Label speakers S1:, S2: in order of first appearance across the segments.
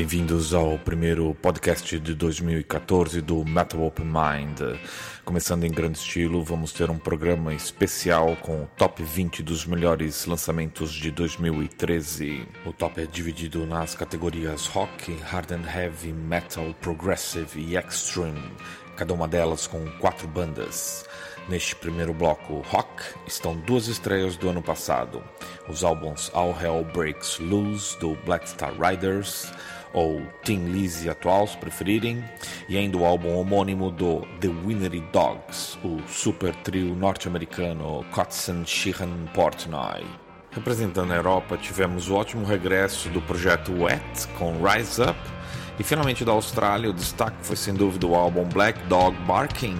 S1: Bem-vindos ao primeiro podcast de 2014 do Metal Open Mind. Começando em grande estilo, vamos ter um programa especial com o top 20 dos melhores lançamentos de 2013. O top é dividido nas categorias rock, hard and heavy, metal, progressive e extreme, cada uma delas com quatro bandas. Neste primeiro bloco rock estão duas estreias do ano passado: os álbuns All Hell Breaks Loose do Black Star Riders ou Tim Lizzy atual, se preferirem, e ainda o álbum homônimo do The Winery Dogs, o super trio norte-americano Kotzen Sheehan Portnoy. Representando a Europa, tivemos o ótimo regresso do projeto Wet com Rise Up, e finalmente da Austrália, o destaque foi sem dúvida o álbum Black Dog Barking,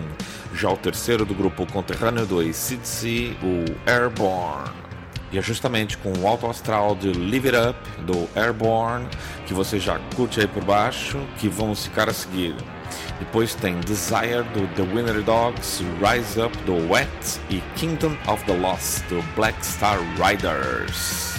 S1: já o terceiro do grupo conterrâneo do ACDC, o Airborne. E é justamente com o alto astral de Live It Up, do Airborne, que você já curte aí por baixo, que vamos ficar a seguir. Depois tem Desire do The Winner Dogs, Rise Up do Wet e Kingdom of the Lost do Black Star Riders.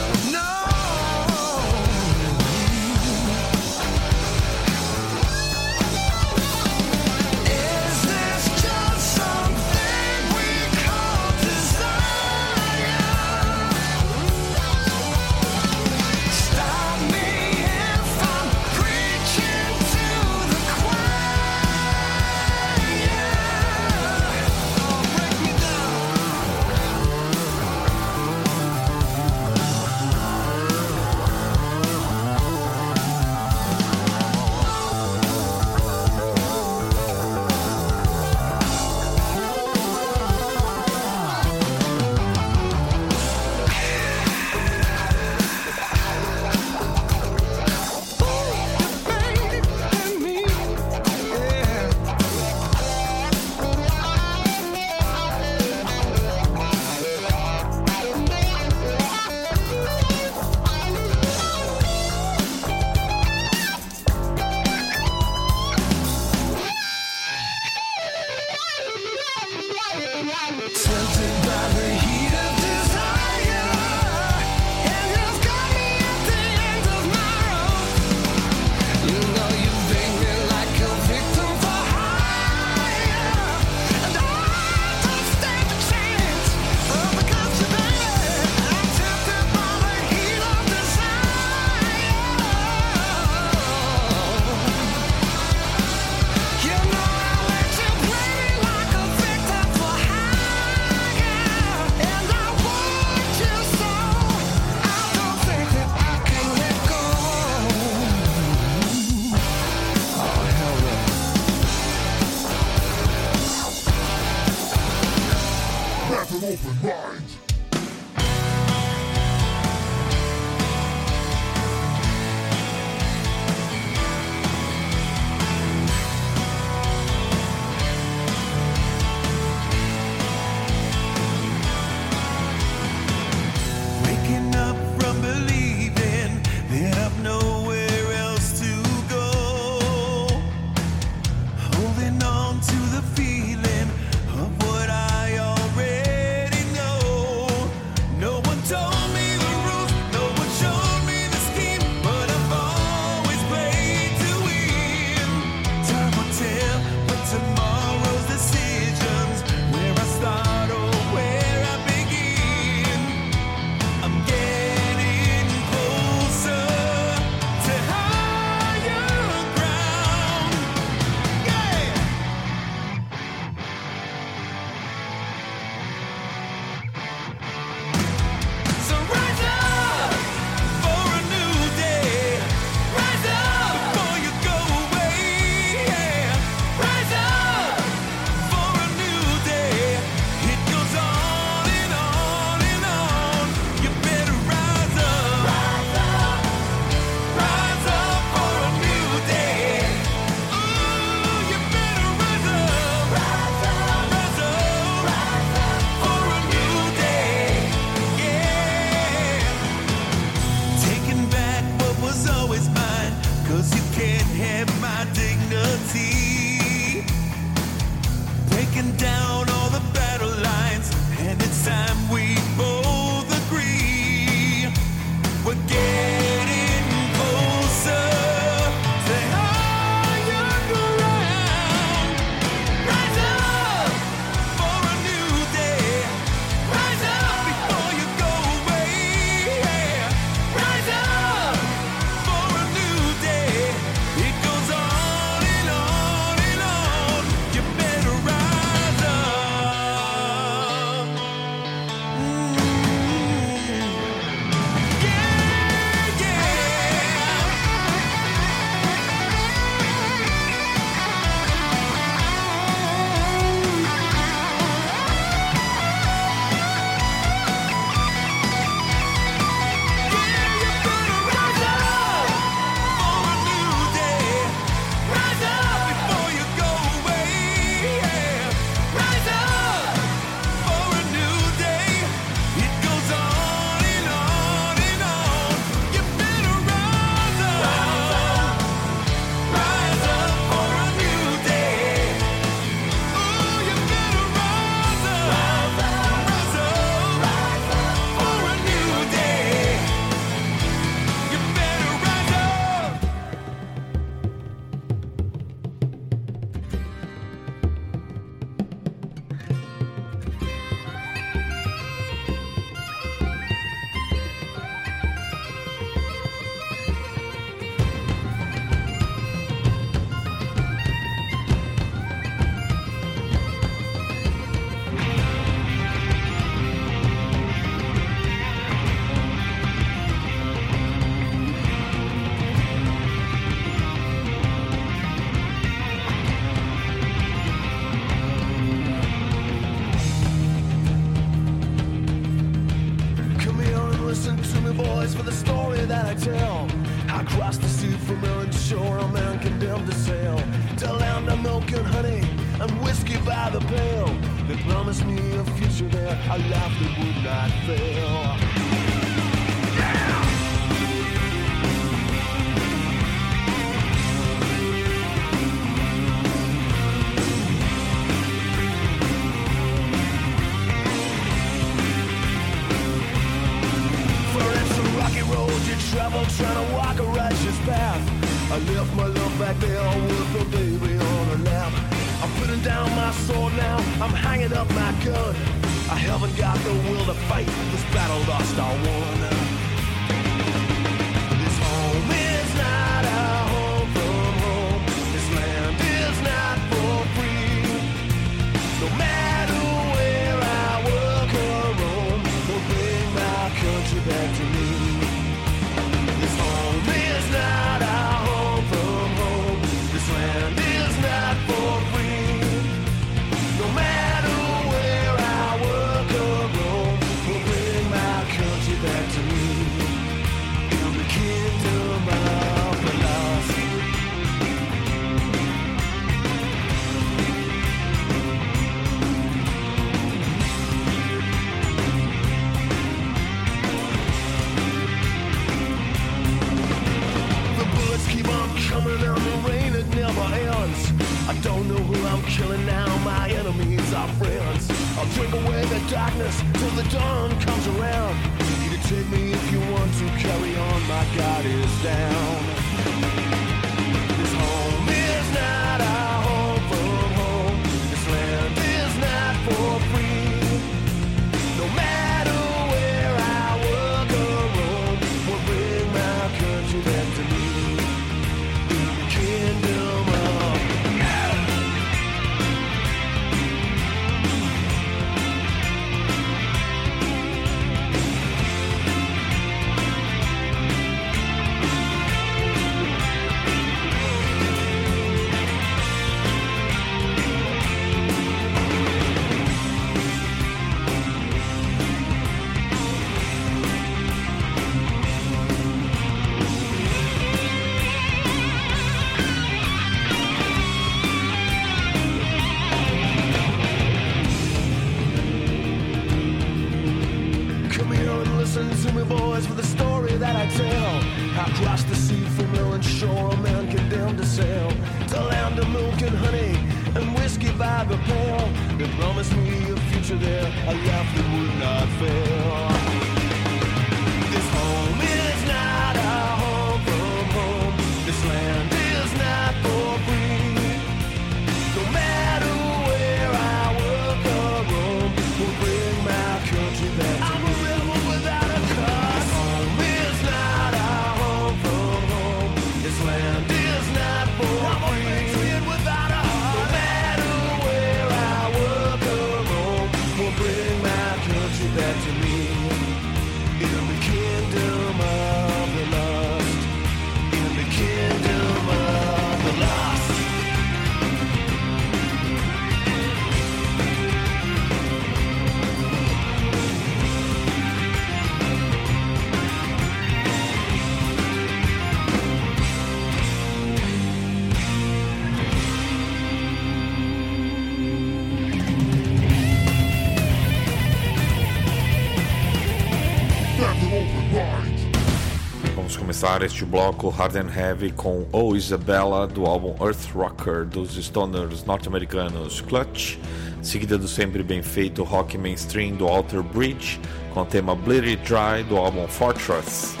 S1: este bloco Hard and Heavy com Oh Isabella do álbum Earth Rocker dos stoners norte-americanos Clutch, seguida do sempre bem feito rock mainstream do Alter Bridge com o tema Bleed It Dry do álbum Fortress.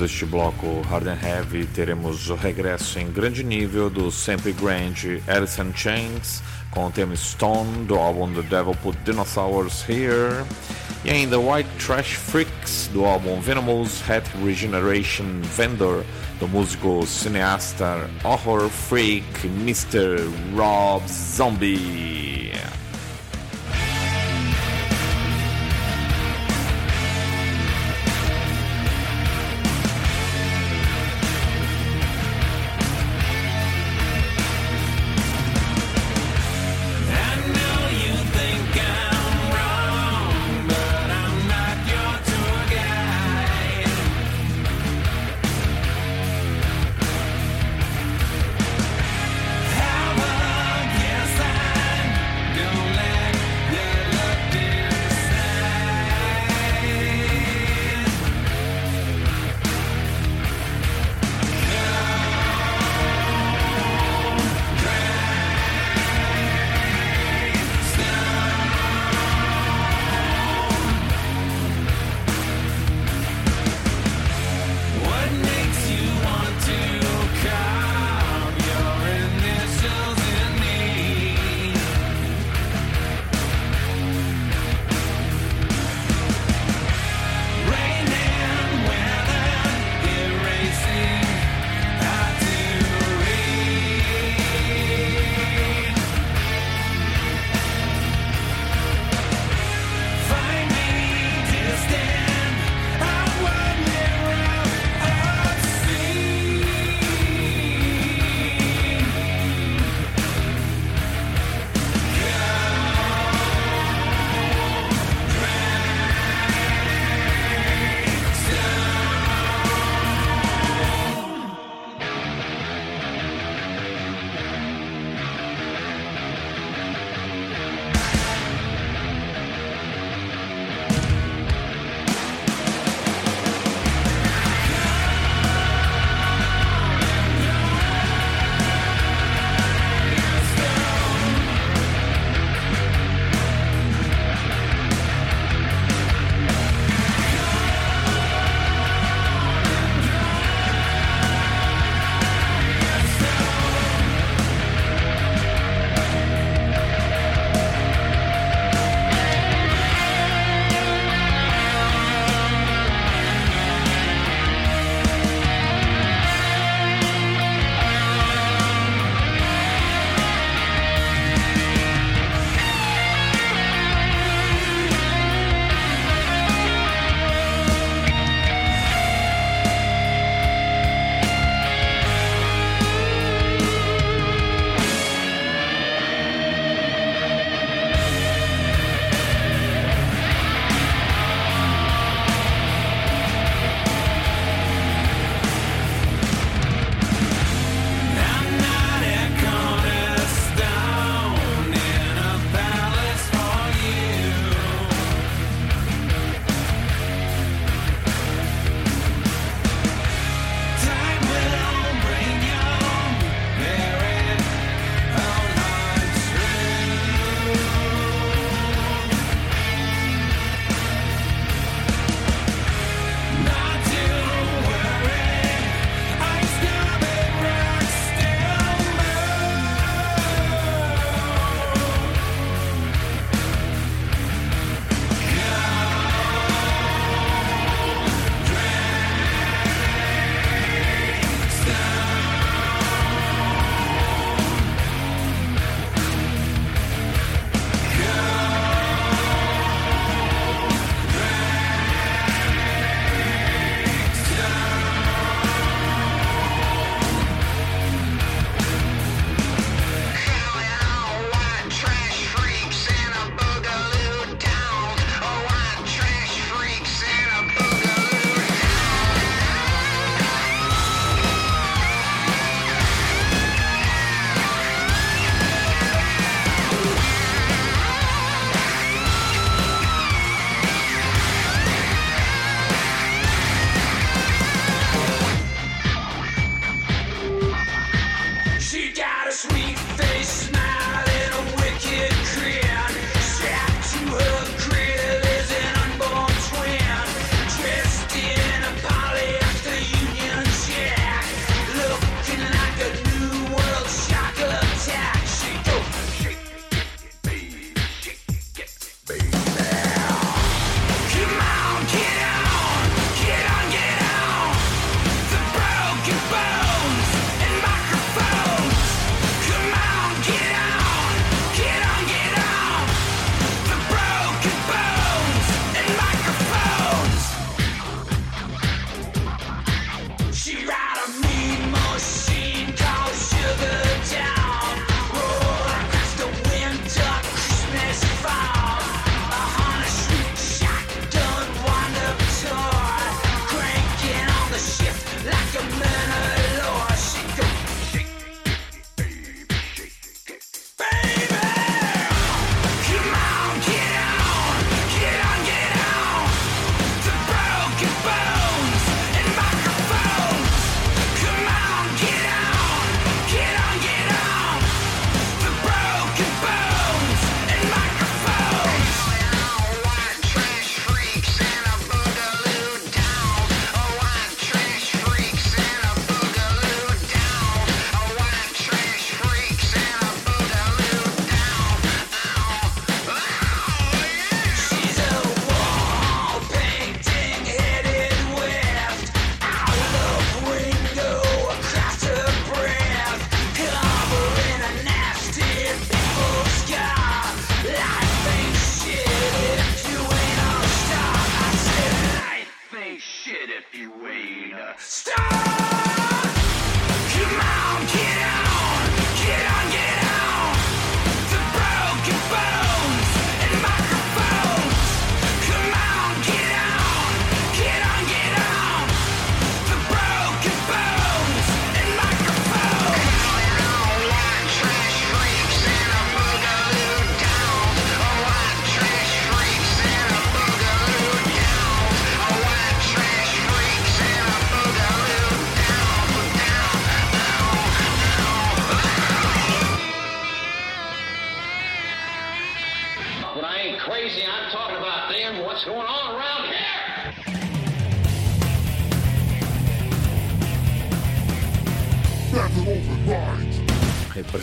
S1: neste este bloco Hard and Heavy, teremos o regresso em grande nível do sempre grande Alison Chains com o tema Stone do álbum The Devil Put Dinosaurs Here e ainda White Trash Freaks do álbum Venomous Head Regeneration Vendor do músico cineasta horror freak Mr. Rob Zombie.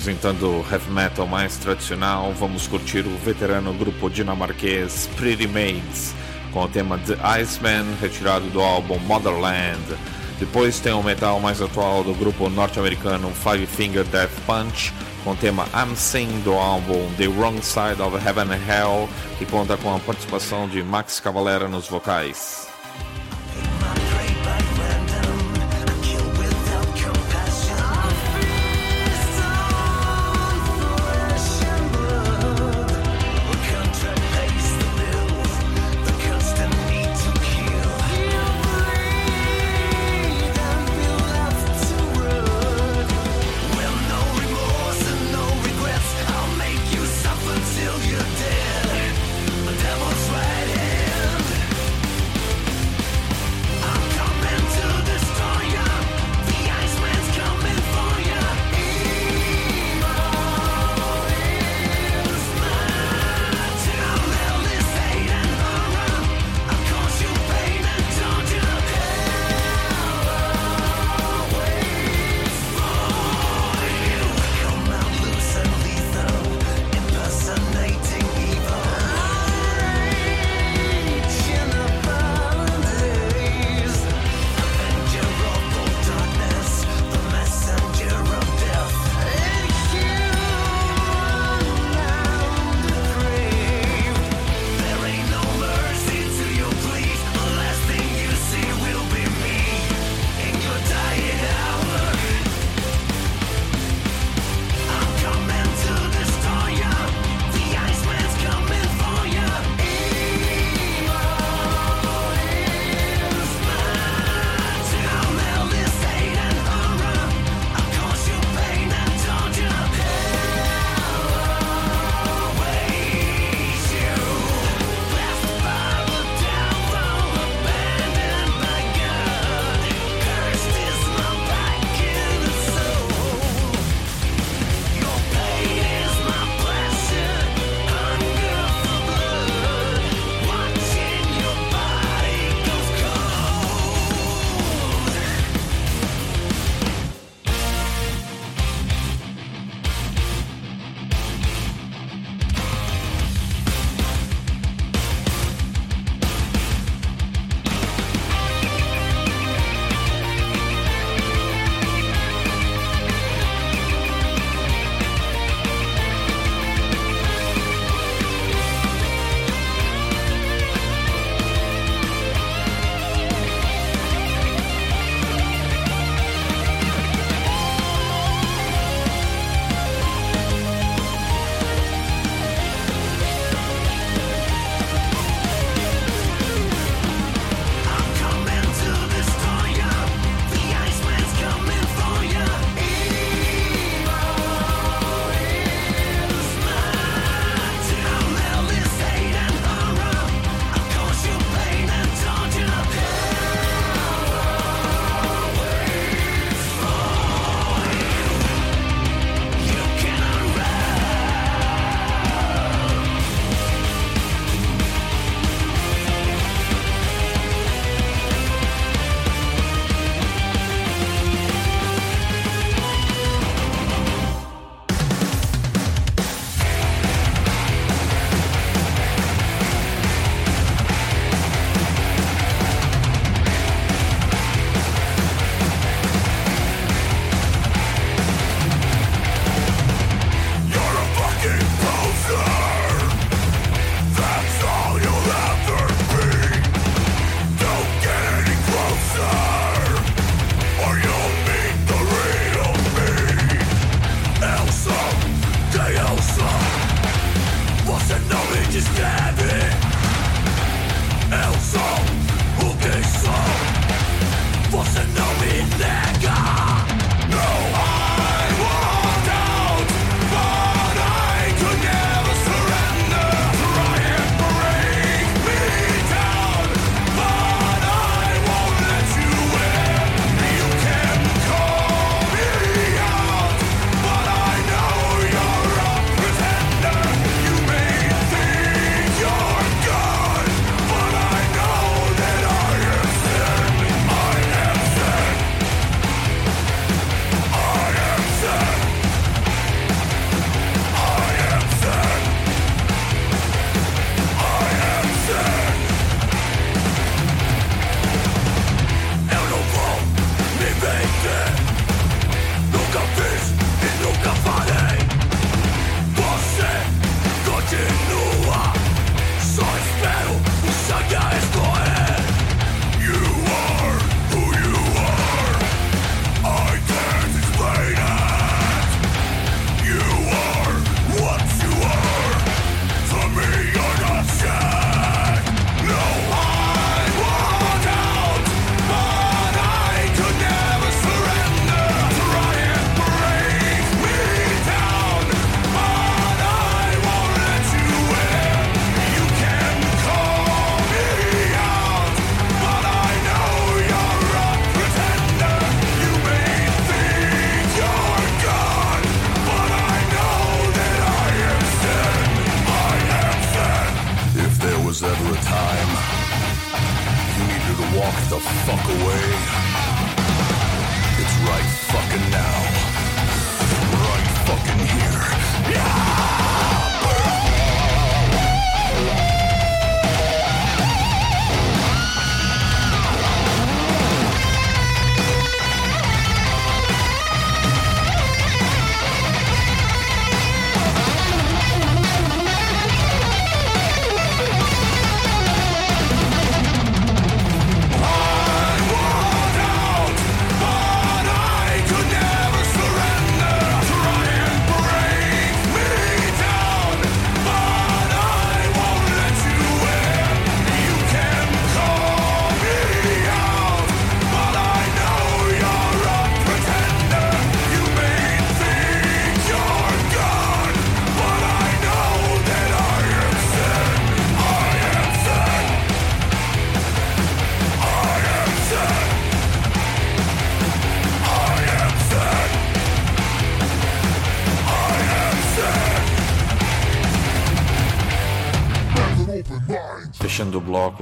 S1: Representando heavy metal mais tradicional, vamos curtir o veterano grupo dinamarquês Pretty Maids com o tema The Iceman, retirado do álbum Motherland. Depois tem o metal mais atual do grupo norte-americano Five Finger Death Punch, com o tema I'm Sing do álbum The Wrong Side of Heaven and Hell, que conta com a participação de Max Cavalera nos vocais.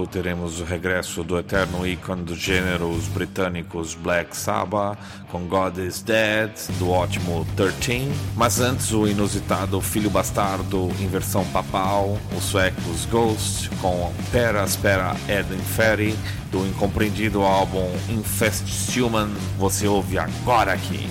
S2: Teremos o regresso do eterno ícone do gênero, os britânicos Black Sabbath, com God is Dead, do ótimo 13. Mas antes, o inusitado Filho Bastardo em versão papal, os suecos Ghost, com Pera Spera Ed Inferi, do incompreendido álbum Infest Human. Você ouve agora aqui.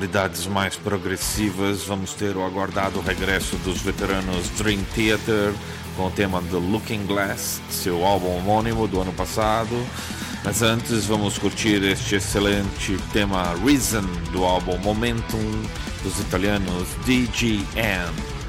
S1: Sonoridades mais progressivas, vamos ter o aguardado regresso dos veteranos Dream Theater com o tema The Looking Glass, seu álbum homônimo do ano passado. Mas antes vamos curtir este excelente tema Reason do álbum Momentum dos italianos DGN.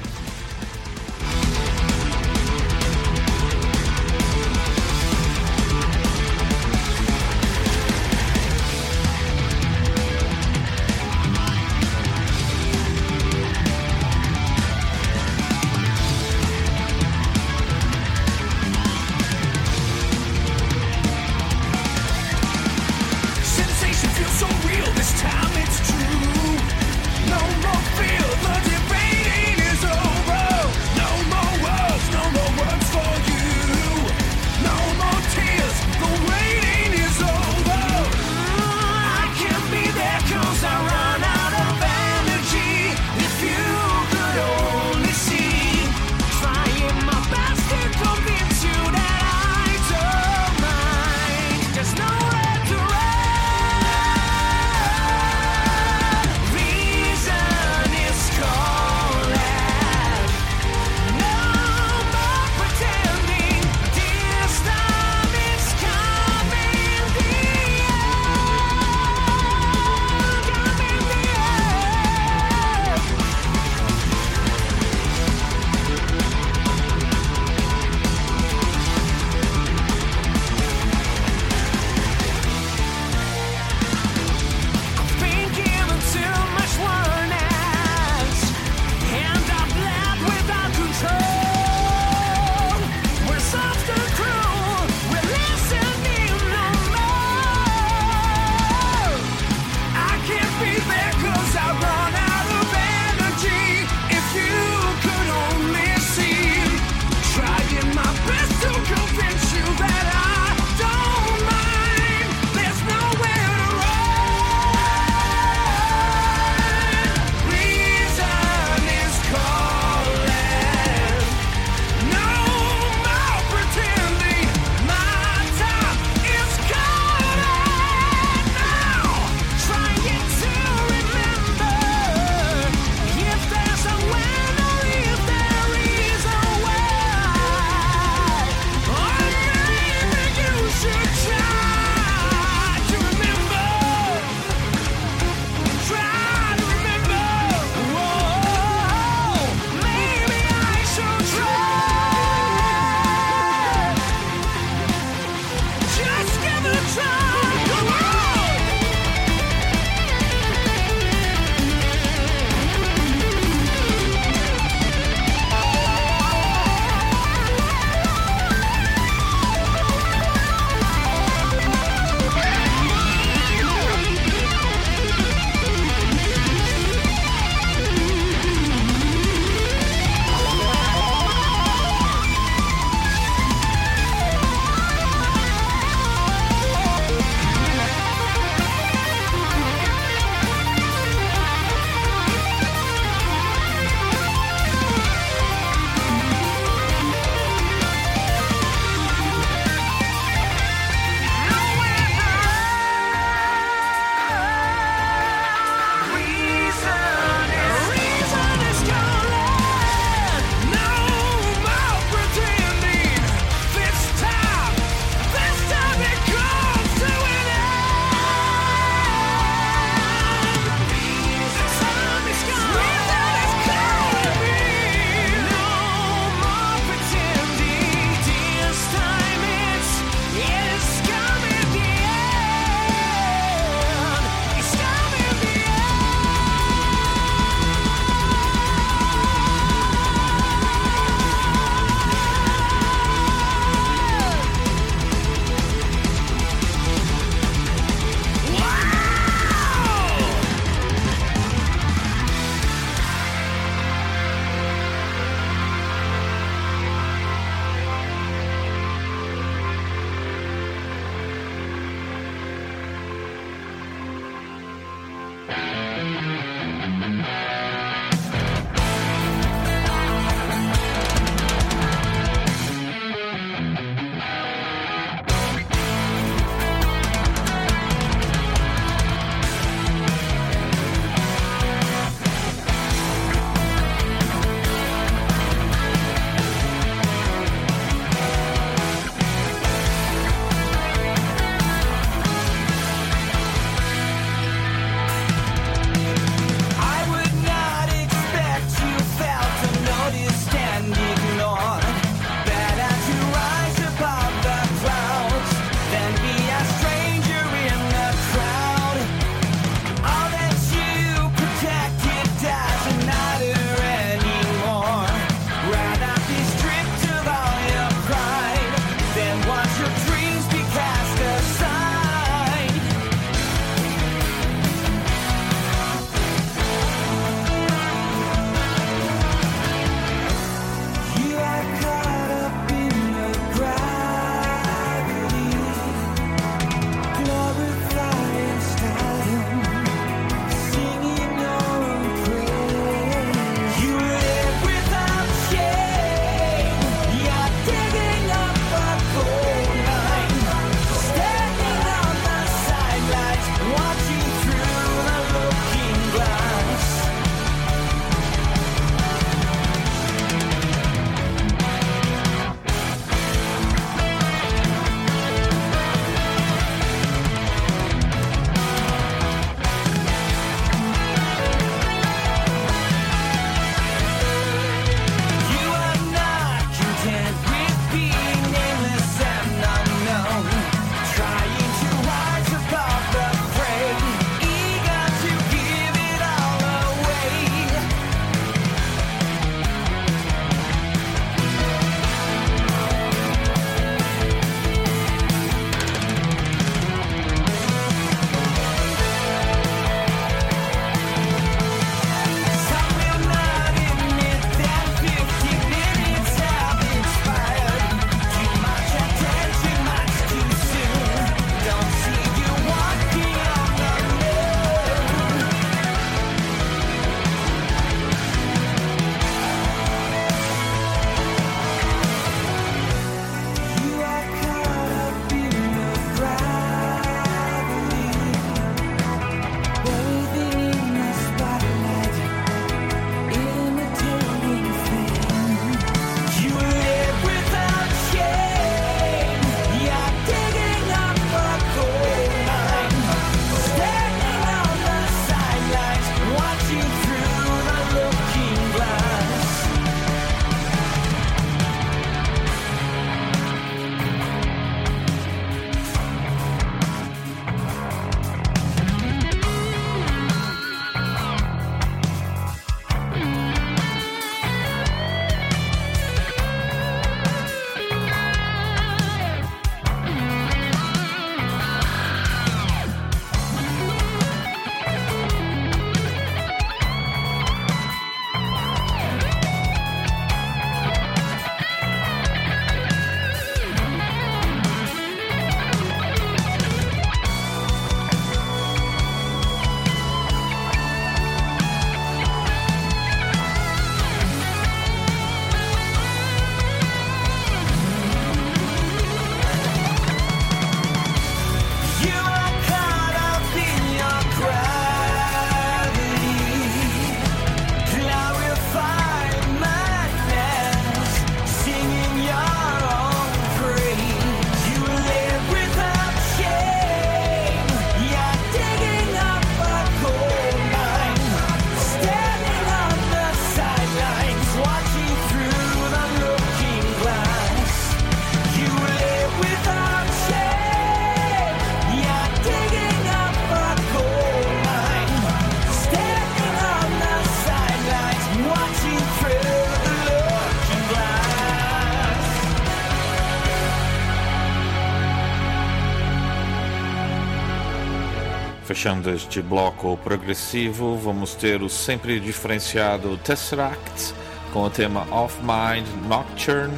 S1: Fechando este bloco progressivo, vamos ter o sempre diferenciado Tesseract com o tema Off Mind Nocturne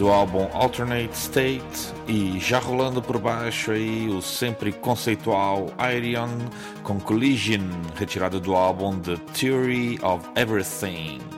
S1: do álbum Alternate State e já rolando por baixo aí o sempre conceitual Aerion com Collision, retirado do álbum The Theory of Everything.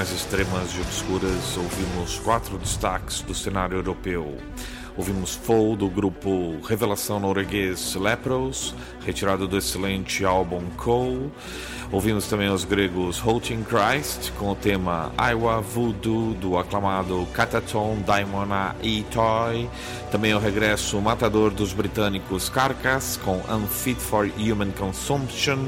S1: Mais extremas e obscuras, ouvimos quatro destaques do cenário europeu. Ouvimos Fall do grupo Revelação norueguês Lepros, retirado do excelente álbum Coal. Ouvimos também os gregos Holding Christ com o tema Iowa Voodoo do aclamado Cataton Daimona e Toy. Também o regresso matador dos britânicos Carcass com Unfit for Human Consumption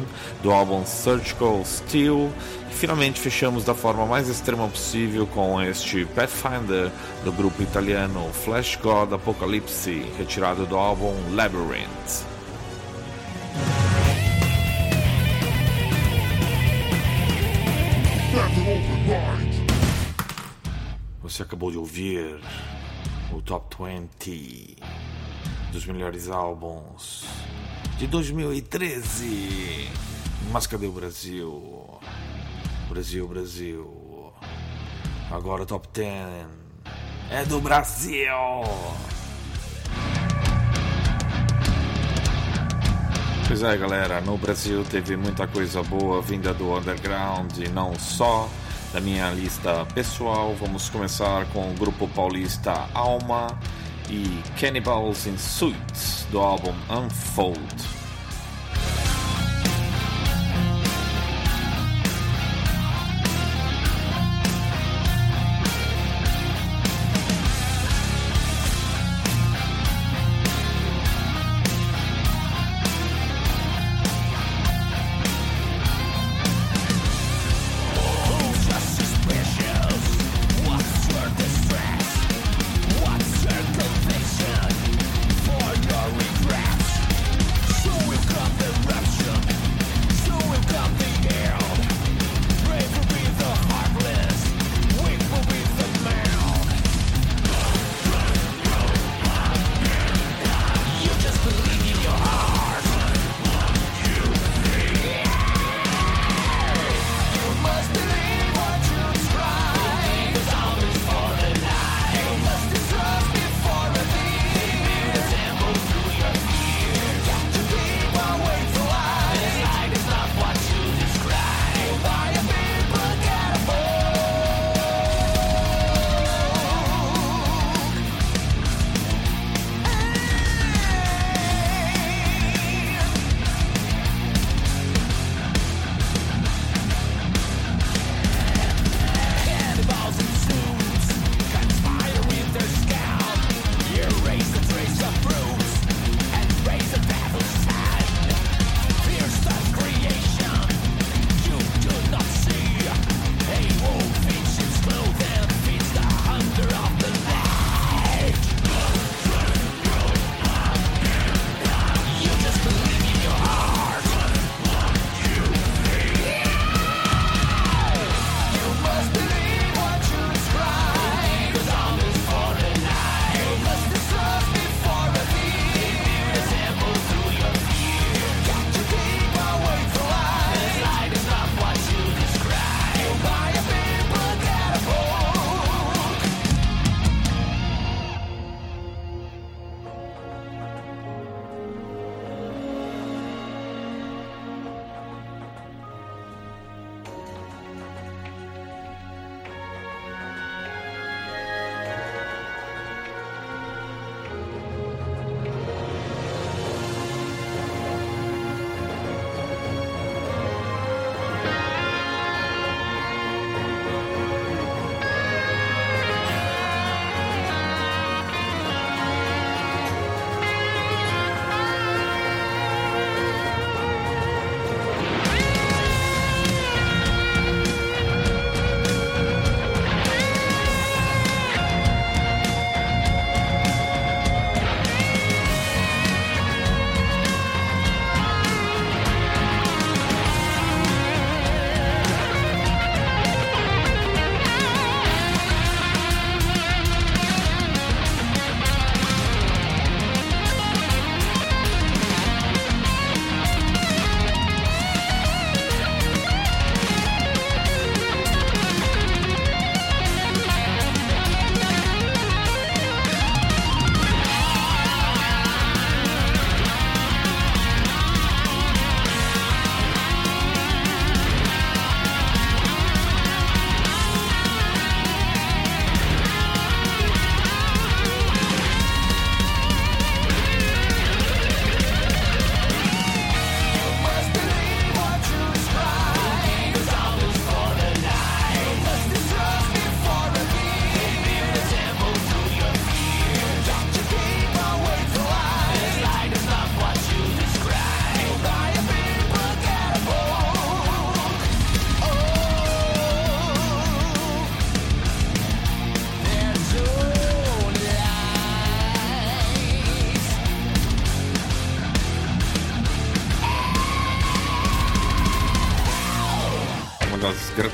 S1: do álbum Surgical Steel. E finalmente fechamos da forma mais extrema possível com este Pathfinder do grupo italiano Flash God Apocalypse, retirado do álbum Labyrinth. Você acabou de ouvir o Top 20 dos melhores álbuns de 2013. Mas cadê o Brasil? Brasil, Brasil. Agora o Top 10 é do Brasil. Pois é, galera, no Brasil teve muita coisa boa vinda do underground e não só. Da minha lista pessoal, vamos começar com o grupo paulista Alma e Cannibals in Suits do álbum Unfold.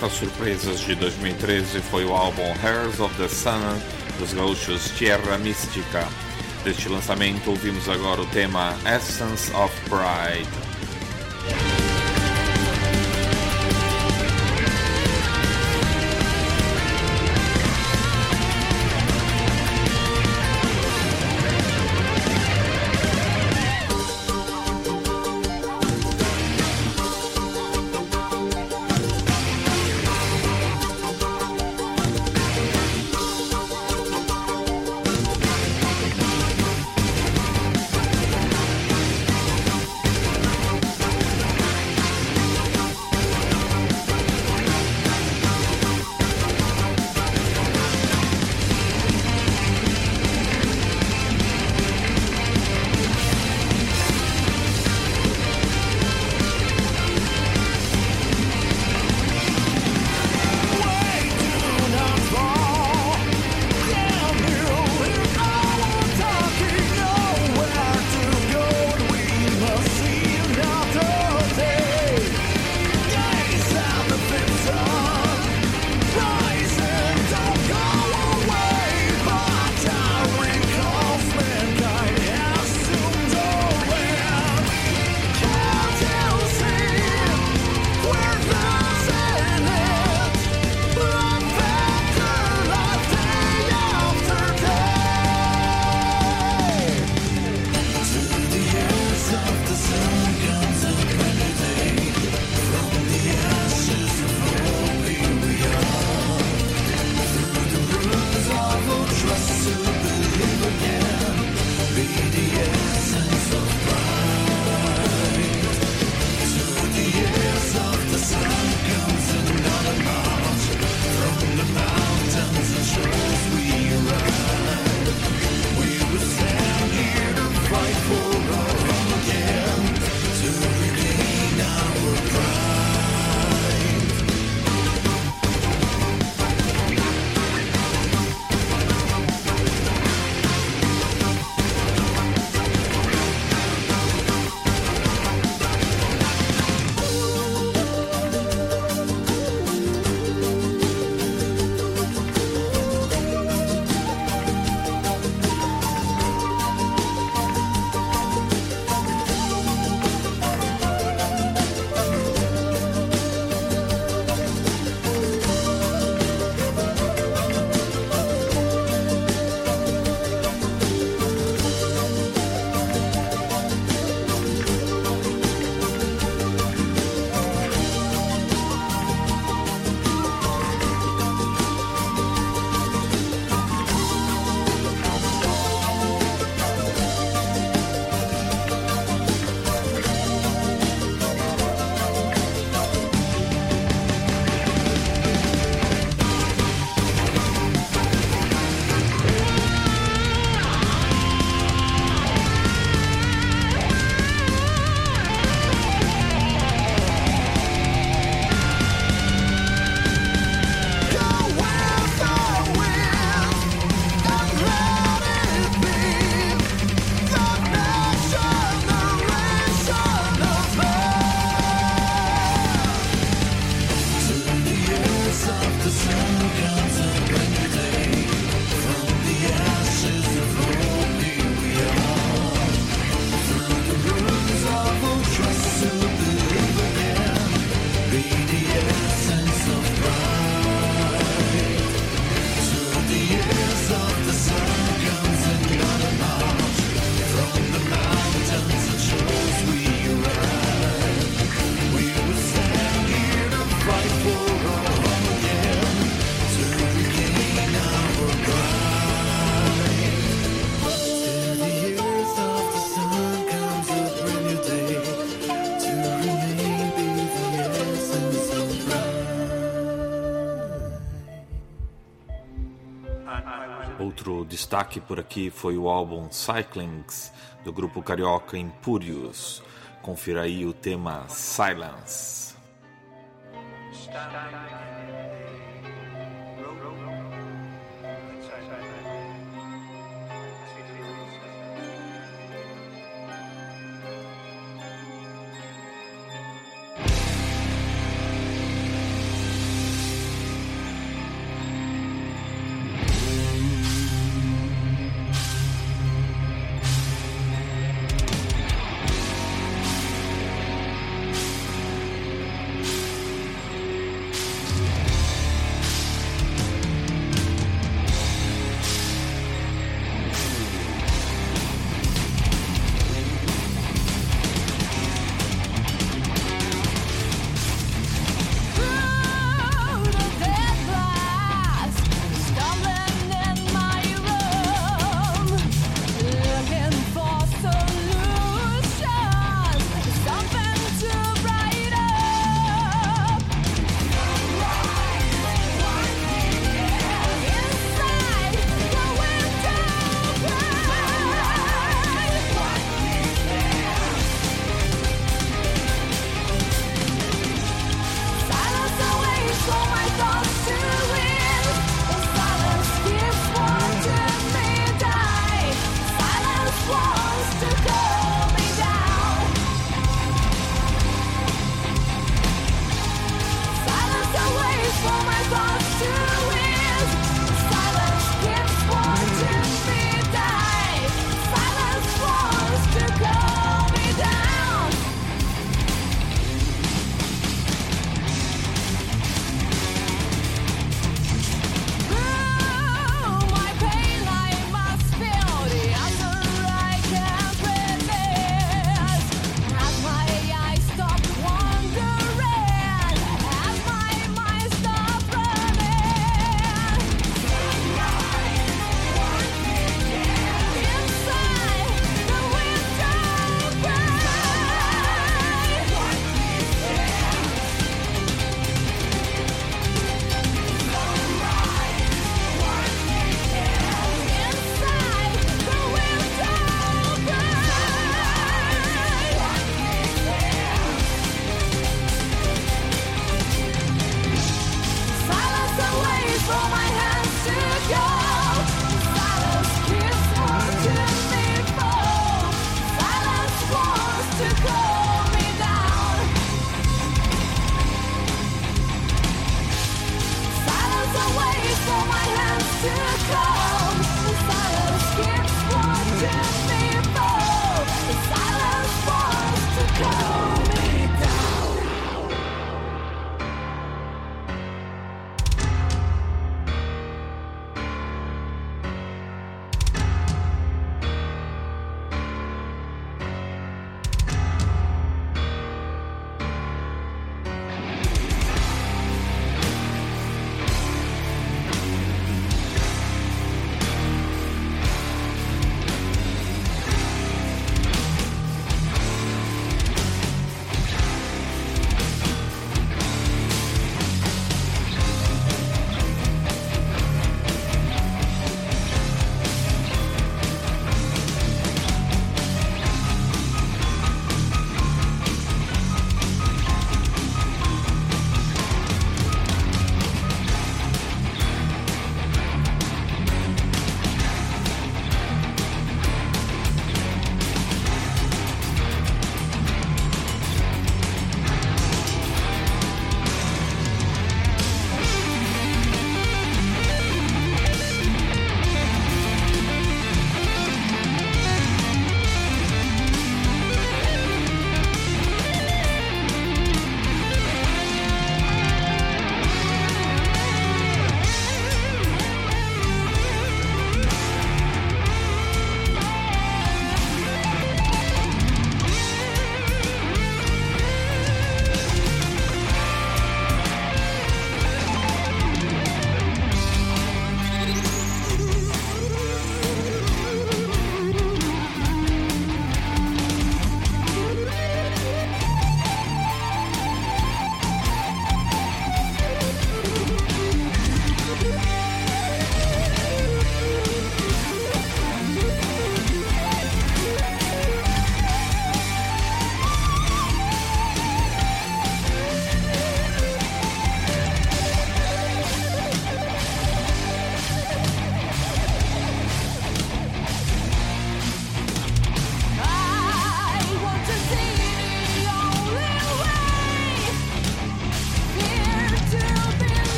S3: Das surpresas de 2013 foi o álbum Hairs of the Sun dos gaúchos Tierra Mística. Deste lançamento ouvimos agora o tema Essence of Pride. Destaque por aqui foi o álbum Cyclings, do grupo carioca Impúrios. Confira aí o tema Silence.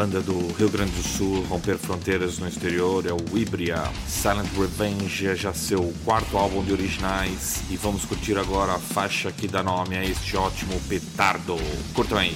S2: banda do Rio Grande do Sul romper fronteiras no exterior é o Ibria. Silent Revenge é já seu quarto álbum de originais e vamos curtir agora a faixa que dá nome a este ótimo petardo. Curtam aí!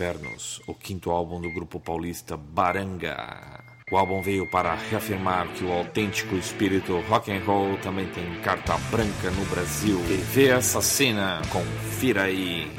S2: Infernos, o quinto álbum do grupo paulista Baranga. O álbum veio para reafirmar que o autêntico espírito rock and roll também tem carta branca no Brasil. E vê essa cena, confira aí.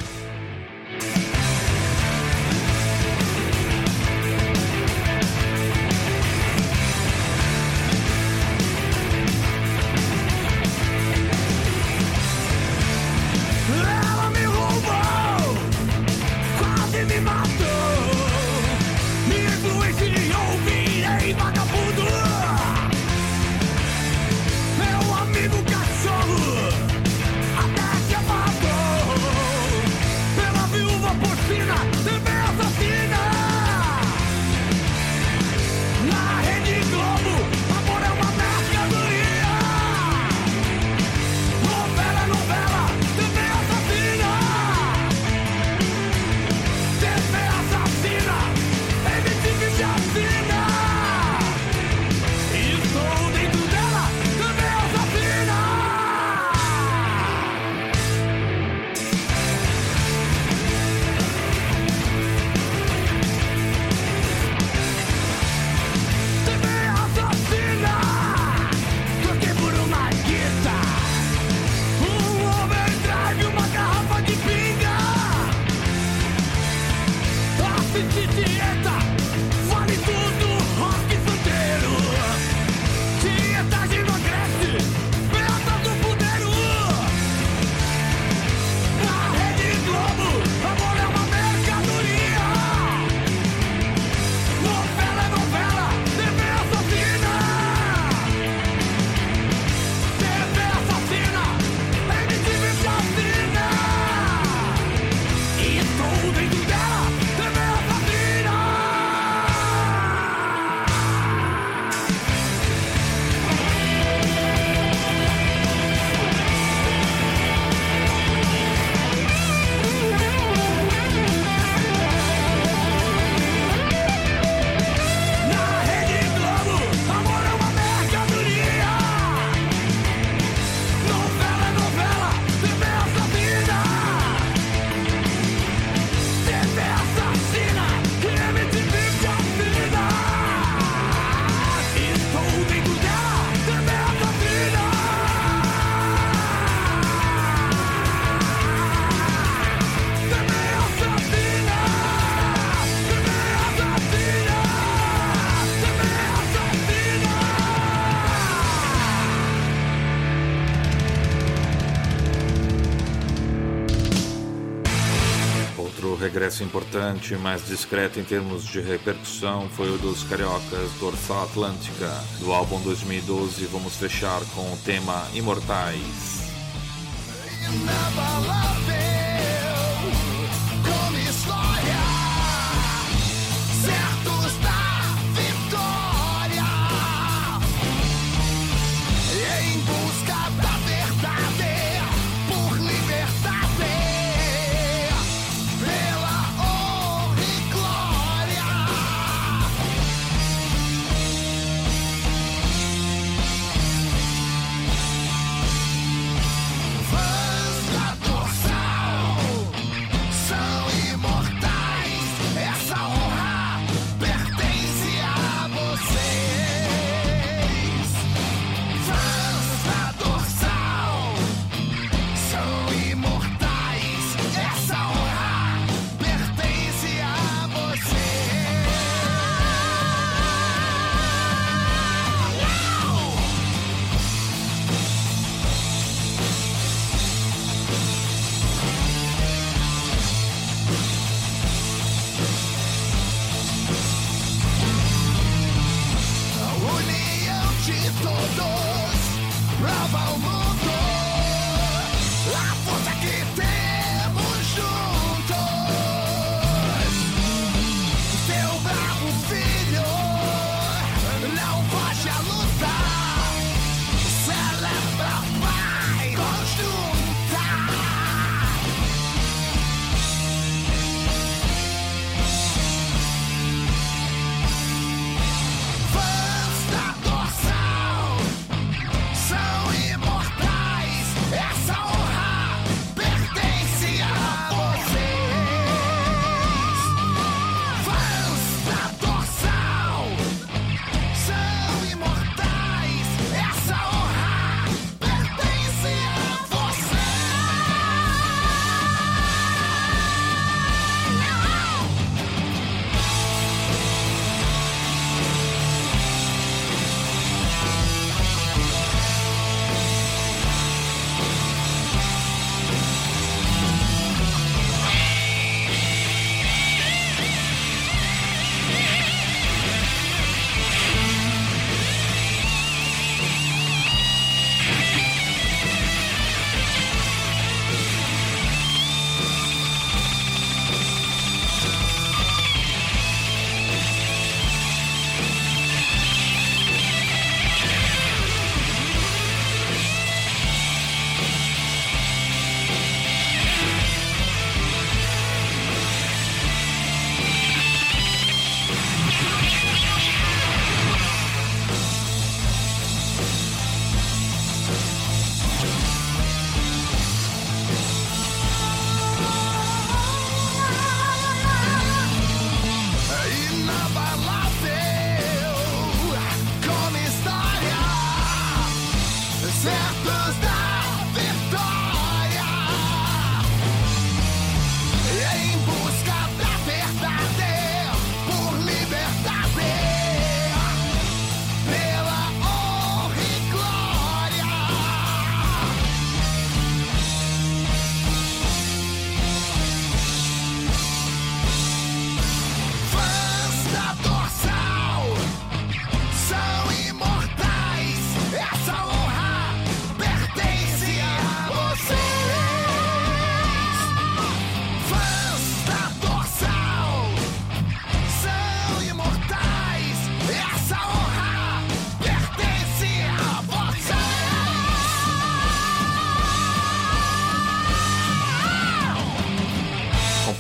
S2: Regresso importante, mais discreto em termos de repercussão, foi o dos cariocas do Orçal Atlântica. Do álbum 2012, vamos fechar com o tema Imortais.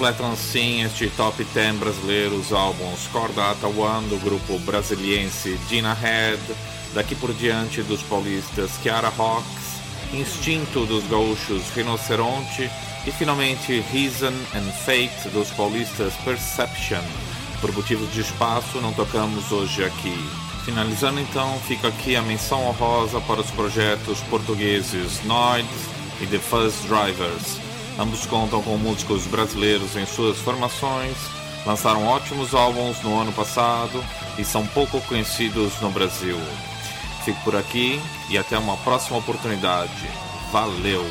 S2: Completam assim este top 10 brasileiro os álbuns Cordata One do grupo brasiliense Dina Head, daqui por diante dos paulistas Chiara Rocks, Instinto dos gaúchos Rinoceronte e finalmente Reason and Fate dos paulistas Perception. Por motivos de espaço não tocamos hoje aqui. Finalizando então, fica aqui a menção honrosa para os projetos portugueses Noid e The Fuzz Drivers. Ambos contam com músicos brasileiros em suas formações, lançaram ótimos álbuns no ano passado e são pouco conhecidos no Brasil. Fico por aqui e até uma próxima oportunidade. Valeu!